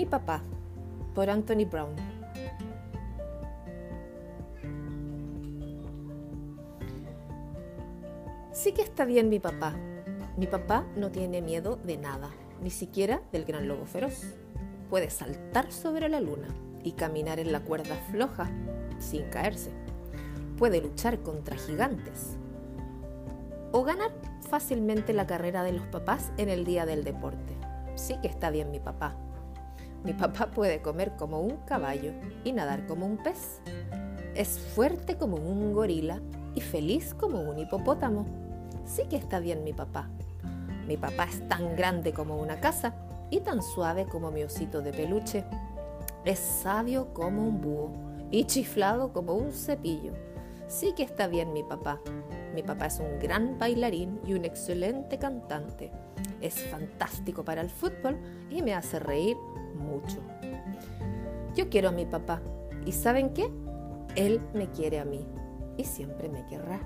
Mi papá, por Anthony Brown. Sí que está bien mi papá. Mi papá no tiene miedo de nada, ni siquiera del gran lobo feroz. Puede saltar sobre la luna y caminar en la cuerda floja sin caerse. Puede luchar contra gigantes o ganar fácilmente la carrera de los papás en el día del deporte. Sí que está bien mi papá. Mi papá puede comer como un caballo y nadar como un pez. Es fuerte como un gorila y feliz como un hipopótamo. Sí que está bien mi papá. Mi papá es tan grande como una casa y tan suave como mi osito de peluche. Es sabio como un búho y chiflado como un cepillo. Sí que está bien mi papá. Mi papá es un gran bailarín y un excelente cantante. Es fantástico para el fútbol y me hace reír mucho. Yo quiero a mi papá y ¿saben qué? Él me quiere a mí y siempre me querrá.